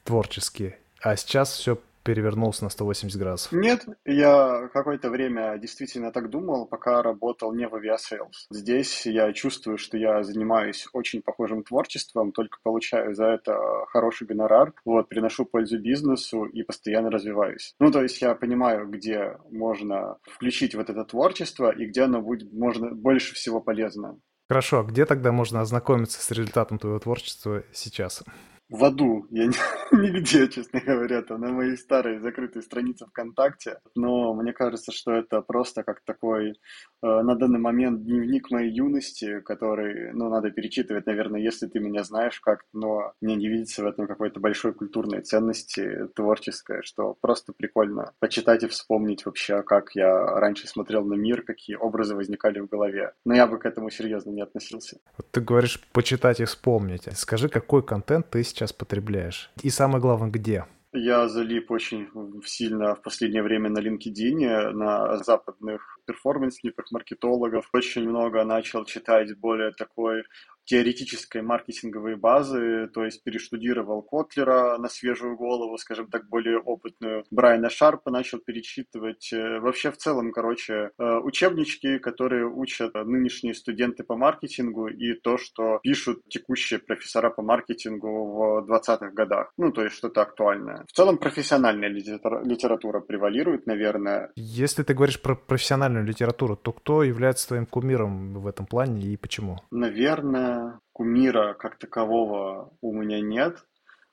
творчески, а сейчас все перевернулся на 180 градусов? Нет, я какое-то время действительно так думал, пока работал не в Aviasales. Здесь я чувствую, что я занимаюсь очень похожим творчеством, только получаю за это хороший гонорар, вот, приношу пользу бизнесу и постоянно развиваюсь. Ну, то есть я понимаю, где можно включить вот это творчество и где оно будет можно больше всего полезно. Хорошо, а где тогда можно ознакомиться с результатом твоего творчества сейчас? В аду. Я нигде, честно говоря, там на моей старой закрытой странице ВКонтакте. Но мне кажется, что это просто как такой э, на данный момент дневник моей юности, который, ну, надо перечитывать, наверное, если ты меня знаешь как но мне не видится в этом какой-то большой культурной ценности творческой, что просто прикольно почитать и вспомнить вообще, как я раньше смотрел на мир, какие образы возникали в голове. Но я бы к этому серьезно не относился. Ты говоришь почитать и вспомнить. Скажи, какой контент ты сейчас потребляешь? И самое главное, где? Я залип очень сильно в последнее время на LinkedIn, на западных перформансниках, маркетологов. Очень много начал читать более такой теоретической маркетинговой базы, то есть перештудировал Котлера на свежую голову, скажем так, более опытную. Брайана Шарпа начал перечитывать. Э, вообще, в целом, короче, э, учебнички, которые учат нынешние студенты по маркетингу и то, что пишут текущие профессора по маркетингу в 20-х годах. Ну, то есть что-то актуальное. В целом, профессиональная литература превалирует, наверное. Если ты говоришь про профессиональную литературу, то кто является твоим кумиром в этом плане и почему? Наверное, кумира как такового у меня нет.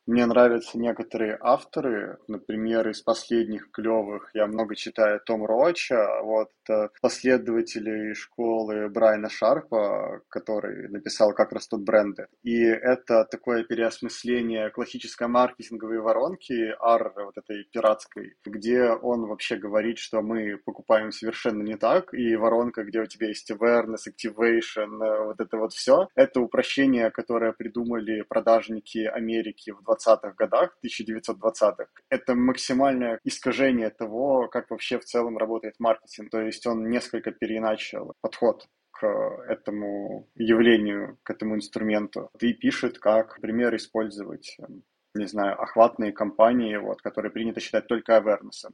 Мне нравятся некоторые авторы, например, из последних клевых я много читаю Том Роча, вот это последователи школы Брайана Шарпа, который написал «Как растут бренды». И это такое переосмысление классической маркетинговой воронки, ар вот этой пиратской, где он вообще говорит, что мы покупаем совершенно не так, и воронка, где у тебя есть awareness, activation, вот это вот все, это упрощение, которое придумали продажники Америки в 20-х годах, 1920-х, это максимальное искажение того, как вообще в целом работает маркетинг. То есть он несколько переначал подход к этому явлению, к этому инструменту. И пишет, как, например, использовать не знаю, охватные кампании, вот, которые принято считать только awareness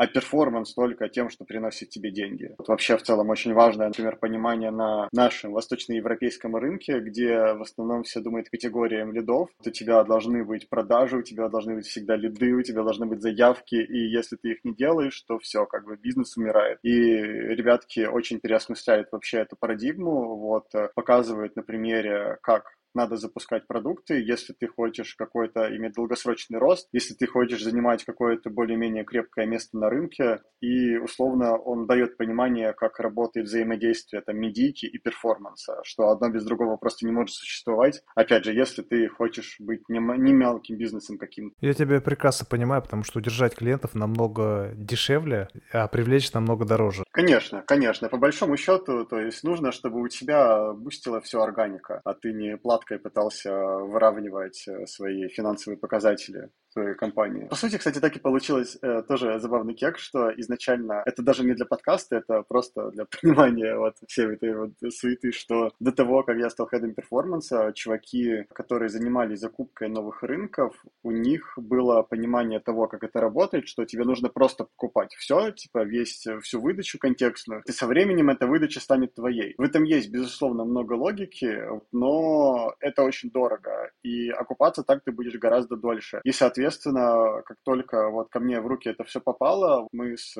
а перформанс только тем, что приносит тебе деньги. Вот вообще в целом очень важное, например, понимание на нашем восточноевропейском рынке, где в основном все думают категориям лидов. У тебя должны быть продажи, у тебя должны быть всегда лиды, у тебя должны быть заявки, и если ты их не делаешь, то все, как бы бизнес умирает. И ребятки очень переосмысляют вообще эту парадигму, вот, показывают на примере, как надо запускать продукты, если ты хочешь какой-то иметь долгосрочный рост, если ты хочешь занимать какое-то более-менее крепкое место на рынке, и условно он дает понимание, как работает взаимодействие там медийки и перформанса, что одно без другого просто не может существовать. Опять же, если ты хочешь быть не, не мелким бизнесом каким-то. Я тебя прекрасно понимаю, потому что удержать клиентов намного дешевле, а привлечь намного дороже. Конечно, конечно. По большому счету, то есть нужно, чтобы у тебя бустила все органика, а ты не платно гладкой пытался выравнивать э, свои финансовые показатели. Своей компании. По сути, кстати, так и получилось э, тоже забавный кек, что изначально это даже не для подкаста, это просто для понимания вот всей этой вот суеты, что до того, как я стал хедом перформанса, чуваки, которые занимались закупкой новых рынков, у них было понимание того, как это работает, что тебе нужно просто покупать все, типа весь, всю выдачу контекстную, и со временем эта выдача станет твоей. В этом есть, безусловно, много логики, но это очень дорого, и окупаться так ты будешь гораздо дольше. И, соответственно, как только вот ко мне в руки это все попало, мы с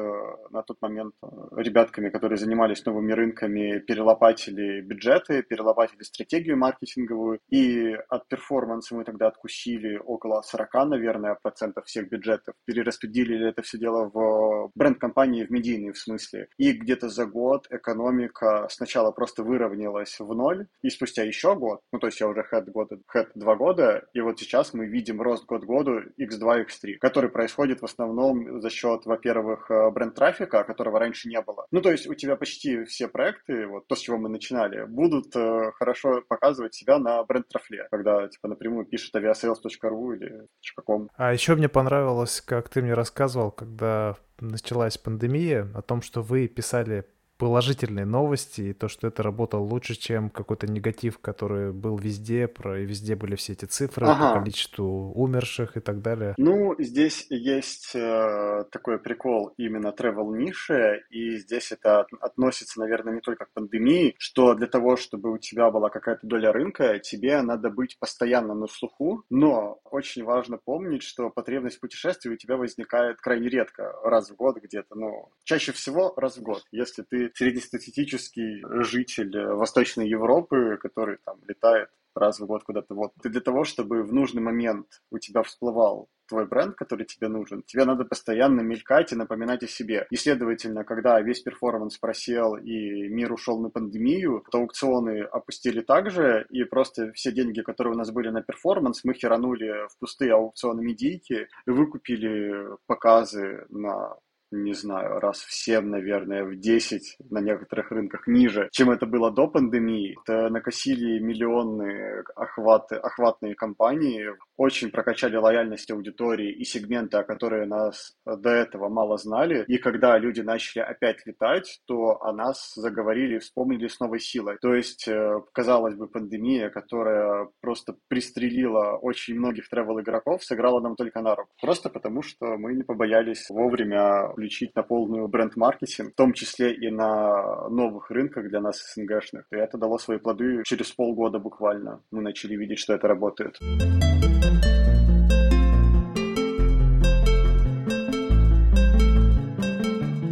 на тот момент ребятками, которые занимались новыми рынками, перелопатили бюджеты, перелопатили стратегию маркетинговую, и от перформанса мы тогда откусили около 40, наверное, процентов всех бюджетов, перераспределили это все дело в бренд-компании, в медийные в смысле. И где-то за год экономика сначала просто выровнялась в ноль, и спустя еще год, ну то есть я уже head, года, head два года, и вот сейчас мы видим рост год году x2, x3, который происходит в основном за счет, во-первых, э, бренд-трафика, которого раньше не было. Ну то есть у тебя почти все проекты, вот то, с чего мы начинали, будут э, хорошо показывать себя на бренд-трафле, когда типа напрямую пишет aviasales.ru или каком. А еще мне понравилось, как ты мне рассказывал, когда началась пандемия, о том, что вы писали положительные новости, и то, что это работало лучше, чем какой-то негатив, который был везде, про и везде были все эти цифры ага. по количеству умерших и так далее. Ну, здесь есть э, такой прикол именно travel ниши, и здесь это относится, наверное, не только к пандемии, что для того, чтобы у тебя была какая-то доля рынка, тебе надо быть постоянно на слуху, но очень важно помнить, что потребность в путешествии у тебя возникает крайне редко, раз в год где-то, ну, чаще всего раз в год, если ты среднестатистический житель Восточной Европы, который там летает раз в год куда-то. Вот. И для того, чтобы в нужный момент у тебя всплывал твой бренд, который тебе нужен, тебе надо постоянно мелькать и напоминать о себе. И, следовательно, когда весь перформанс просел и мир ушел на пандемию, то аукционы опустили также, и просто все деньги, которые у нас были на перформанс, мы херанули в пустые аукционы медийки выкупили показы на не знаю, раз в 7, наверное, в 10 на некоторых рынках ниже, чем это было до пандемии. Это накосили миллионные охваты, охватные компании, очень прокачали лояльность аудитории и сегменты, которые нас до этого мало знали. И когда люди начали опять летать, то о нас заговорили, вспомнили с новой силой. То есть, э, казалось бы, пандемия, которая просто пристрелила очень многих тревел-игроков, сыграла нам только на руку. Просто потому, что мы не побоялись вовремя включить на полную бренд-маркетинг, в том числе и на новых рынках для нас СНГшных. И это дало свои плоды через полгода буквально. Мы начали видеть, что это работает.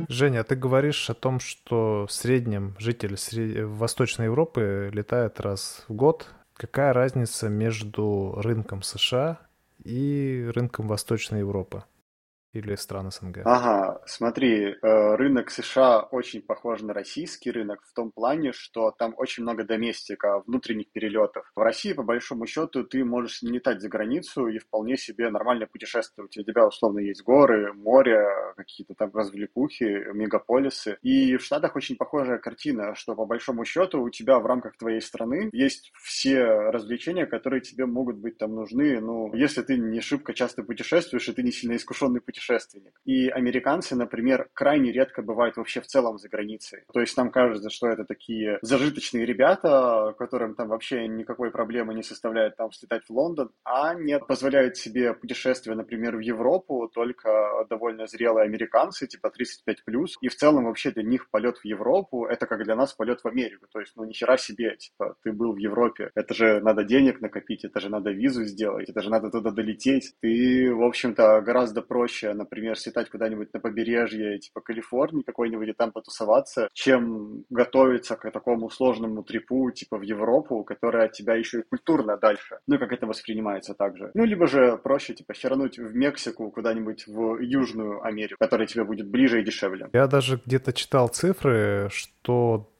Женя, ты говоришь о том, что в среднем житель Восточной Европы летает раз в год. Какая разница между рынком США и рынком Восточной Европы? Или стран СНГ? Ага, смотри, э, рынок США очень похож на российский рынок в том плане, что там очень много доместика, внутренних перелетов. В России, по большому счету, ты можешь не летать за границу и вполне себе нормально путешествовать. У тебя, условно, есть горы, море, какие-то там развлекухи, мегаполисы. И в Штатах очень похожая картина, что, по большому счету, у тебя в рамках твоей страны есть все развлечения, которые тебе могут быть там нужны. Ну, если ты не шибко часто путешествуешь, и ты не сильно искушенный путешественник, путешественник. И американцы, например, крайне редко бывают вообще в целом за границей. То есть нам кажется, что это такие зажиточные ребята, которым там вообще никакой проблемы не составляет там слетать в Лондон, а нет, позволяют себе путешествия, например, в Европу только довольно зрелые американцы, типа 35+. И в целом вообще для них полет в Европу — это как для нас полет в Америку. То есть, ну, ни хера себе, типа, ты был в Европе. Это же надо денег накопить, это же надо визу сделать, это же надо туда долететь. Ты, в общем-то, гораздо проще, например, слетать куда-нибудь на побережье, типа Калифорнии какой-нибудь, и там потусоваться, чем готовиться к такому сложному трипу, типа в Европу, которая от тебя еще и культурно дальше. Ну, как это воспринимается также. Ну, либо же проще, типа, херануть в Мексику куда-нибудь в Южную Америку, которая тебе будет ближе и дешевле. Я даже где-то читал цифры, что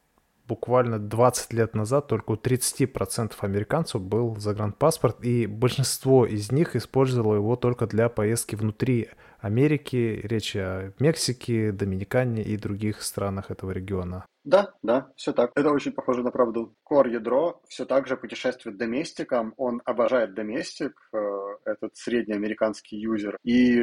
буквально 20 лет назад только у 30% американцев был загранпаспорт, и большинство из них использовало его только для поездки внутри Америки, речь о Мексике, Доминикане и других странах этого региона. Да, да, все так. Это очень похоже на правду. Кор ядро все так же путешествует доместиком, он обожает доместик, э, этот средний американский юзер. И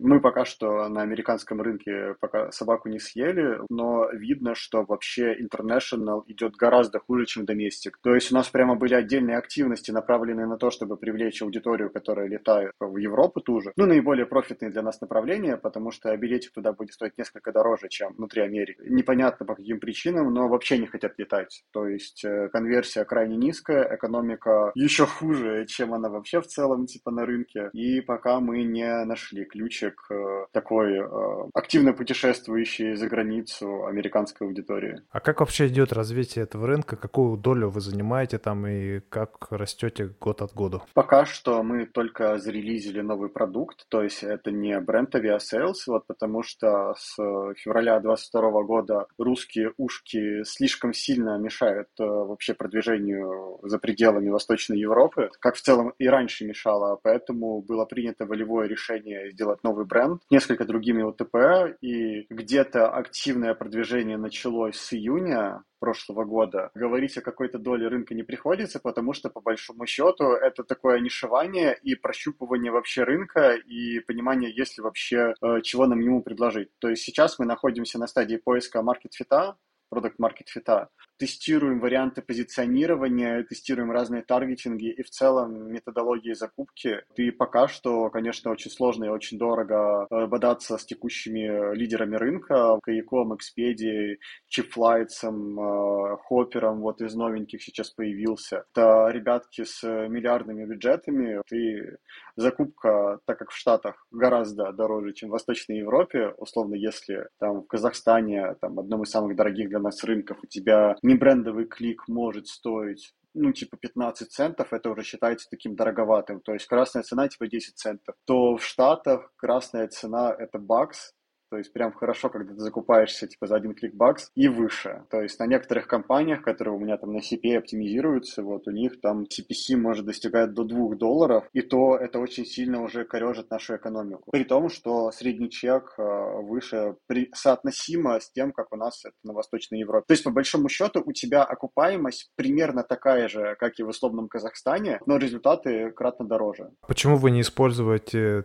мы пока что на американском рынке пока собаку не съели, но видно, что вообще international идет гораздо хуже, чем доместик. То есть у нас прямо были отдельные активности, направленные на то, чтобы привлечь аудиторию, которая летает в Европу ту же. Ну, наиболее профитные для нас направления, потому что билетик туда будет стоить несколько дороже, чем внутри Америки. Непонятно по каким причинам, но вообще не хотят летать. То есть э, конверсия крайне низкая, экономика еще хуже, чем она вообще в целом, типа, на рынке. И пока мы не нашли ключик э, такой э, активно путешествующей за границу американской аудитории. А как вообще идет развитие этого рынка? Какую долю вы занимаете там и как растете год от года? Пока что мы только зарелизили новый продукт, то есть это не бренд Aviasales, вот потому что с февраля 2022 года русские ушки слишком сильно мешают э, вообще продвижению за пределами Восточной Европы, как в целом и раньше мешало, поэтому было принято волевое решение сделать новый бренд, несколько другими ОТП, и где-то активное продвижение началось с июня, прошлого года. Говорить о какой-то доле рынка не приходится, потому что, по большому счету, это такое нишевание и прощупывание вообще рынка и понимание, есть ли вообще э, чего нам ему предложить. То есть сейчас мы находимся на стадии поиска маркет-фита, продукт-маркет-фита, тестируем варианты позиционирования, тестируем разные таргетинги и в целом методологии закупки. И пока что, конечно, очень сложно и очень дорого э, бодаться с текущими лидерами рынка, Каяком, Expedia, Чипфлайтсом, Хоппером, вот из новеньких сейчас появился. Это ребятки с миллиардными бюджетами, и закупка, так как в Штатах гораздо дороже, чем в Восточной Европе, условно, если там в Казахстане, там одном из самых дорогих для нас рынков, у тебя не брендовый клик может стоить ну, типа 15 центов, это уже считается таким дороговатым. То есть красная цена типа 10 центов. То в Штатах красная цена это бакс, то есть прям хорошо, когда ты закупаешься типа за один клик бакс и выше. То есть на некоторых компаниях, которые у меня там на CPA оптимизируются, вот у них там CPC может достигать до 2 долларов, и то это очень сильно уже корежит нашу экономику. При том, что средний чек э, выше при, соотносимо с тем, как у нас это на Восточной Европе. То есть по большому счету у тебя окупаемость примерно такая же, как и в условном Казахстане, но результаты кратно дороже. Почему вы не используете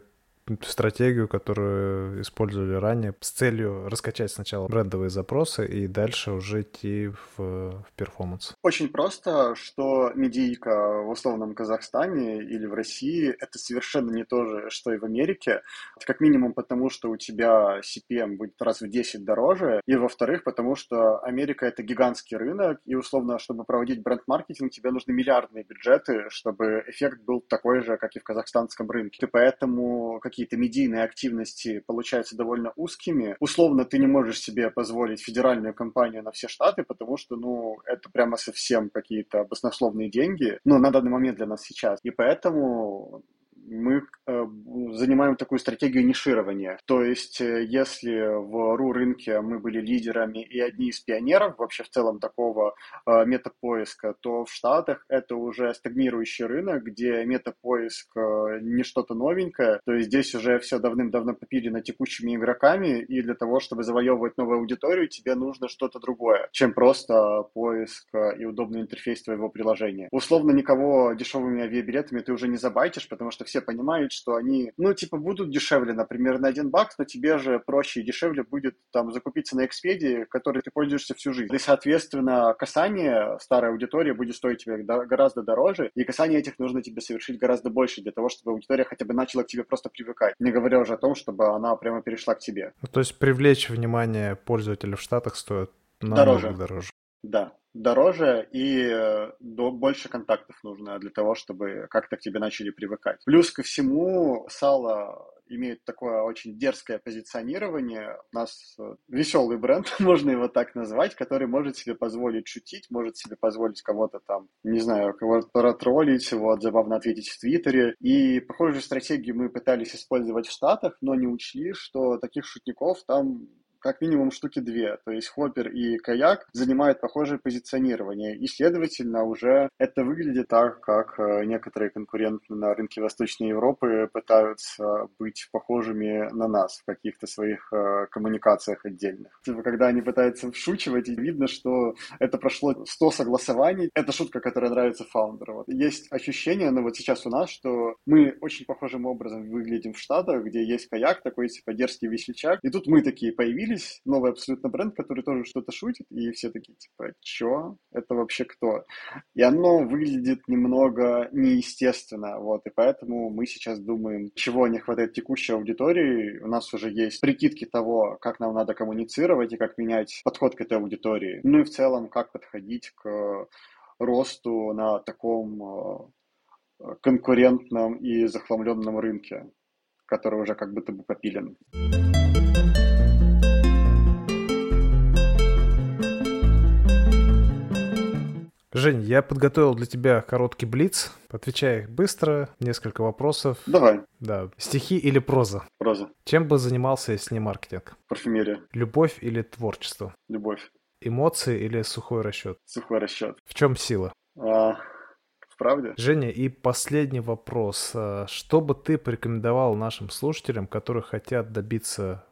стратегию, которую использовали ранее, с целью раскачать сначала брендовые запросы и дальше уже идти в, в перформанс? Очень просто, что медийка в условном Казахстане или в России — это совершенно не то же, что и в Америке. Как минимум потому, что у тебя CPM будет раз в 10 дороже, и во-вторых, потому что Америка — это гигантский рынок, и условно, чтобы проводить бренд-маркетинг, тебе нужны миллиардные бюджеты, чтобы эффект был такой же, как и в казахстанском рынке. И поэтому, какие-то медийные активности получаются довольно узкими. Условно, ты не можешь себе позволить федеральную компанию на все штаты, потому что, ну, это прямо совсем какие-то баснословные деньги, ну, на данный момент для нас сейчас. И поэтому мы э, занимаем такую стратегию ниширования. То есть, э, если в РУ-рынке мы были лидерами и одни из пионеров вообще в целом такого э, метапоиска, то в Штатах это уже стагнирующий рынок, где метапоиск не что-то новенькое. То есть здесь уже все давным-давно попилено текущими игроками, и для того, чтобы завоевывать новую аудиторию, тебе нужно что-то другое, чем просто поиск и удобный интерфейс твоего приложения. Условно, никого дешевыми авиабилетами ты уже не забайтишь, потому что все понимают, что они, ну, типа, будут дешевле, например, на один бакс, но тебе же проще и дешевле будет там закупиться на Expedia, которой ты пользуешься всю жизнь. И, соответственно, касание старой аудитории будет стоить тебе гораздо дороже, и касание этих нужно тебе совершить гораздо больше для того, чтобы аудитория хотя бы начала к тебе просто привыкать. Не говоря уже о том, чтобы она прямо перешла к тебе. Ну, то есть привлечь внимание пользователя в Штатах стоит намного дороже. дороже. Да, дороже и э, до, больше контактов нужно для того, чтобы как-то к тебе начали привыкать. Плюс ко всему, сало имеет такое очень дерзкое позиционирование. У нас э, веселый бренд, можно его так назвать, который может себе позволить шутить, может себе позволить кого-то там, не знаю, кого-то протроллить, вот, забавно ответить в Твиттере. И похожую стратегию мы пытались использовать в Штатах, но не учли, что таких шутников там как минимум штуки две. То есть Хоппер и Каяк занимают похожее позиционирование. И, следовательно, уже это выглядит так, как э, некоторые конкуренты на рынке Восточной Европы пытаются быть похожими на нас в каких-то своих э, коммуникациях отдельных. Типа, когда они пытаются вшучивать, видно, что это прошло 100 согласований. Это шутка, которая нравится фаундеру. Вот. Есть ощущение, ну вот сейчас у нас, что мы очень похожим образом выглядим в Штатах, где есть каяк, такой типа дерзкий весельчак. И тут мы такие появились, новый абсолютно бренд, который тоже что-то шутит, и все такие типа, чё? Это вообще кто? И оно выглядит немного неестественно, вот, и поэтому мы сейчас думаем, чего не хватает текущей аудитории. У нас уже есть прикидки того, как нам надо коммуницировать и как менять подход к этой аудитории. Ну и в целом, как подходить к росту на таком э, конкурентном и захламленном рынке, который уже как будто бы попилен. Жень, я подготовил для тебя короткий блиц. Отвечай быстро, несколько вопросов. Давай. Да. Стихи или проза? Проза. Чем бы занимался, если не маркетинг? Парфюмерия. Любовь или творчество? Любовь. Эмоции или сухой расчет? Сухой расчет. В чем сила? А, в правде? Женя, и последний вопрос. А, что бы ты порекомендовал нашим слушателям, которые хотят добиться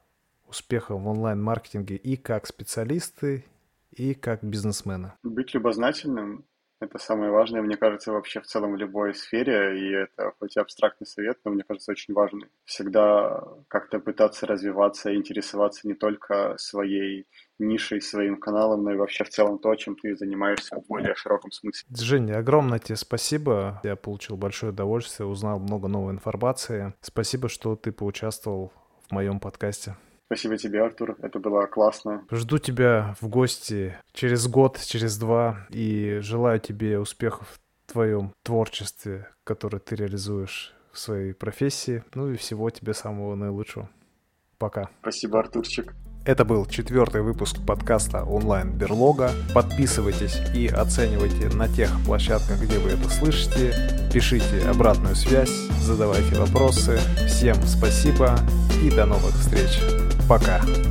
успеха в онлайн-маркетинге и как специалисты, и как бизнесмена? Быть любознательным — это самое важное, мне кажется, вообще в целом в любой сфере, и это хоть и абстрактный совет, но мне кажется очень важный. Всегда как-то пытаться развиваться, интересоваться не только своей нишей, своим каналом, но и вообще в целом то, чем ты занимаешься в более широком смысле. Женя, огромное тебе спасибо. Я получил большое удовольствие, узнал много новой информации. Спасибо, что ты поучаствовал в моем подкасте. Спасибо тебе, Артур. Это было классно. Жду тебя в гости через год, через два. И желаю тебе успехов в твоем творчестве, которое ты реализуешь в своей профессии. Ну и всего тебе самого наилучшего. Пока. Спасибо, Артурчик. Это был четвертый выпуск подкаста онлайн Берлога. Подписывайтесь и оценивайте на тех площадках, где вы это слышите. Пишите обратную связь, задавайте вопросы. Всем спасибо и до новых встреч. Пока.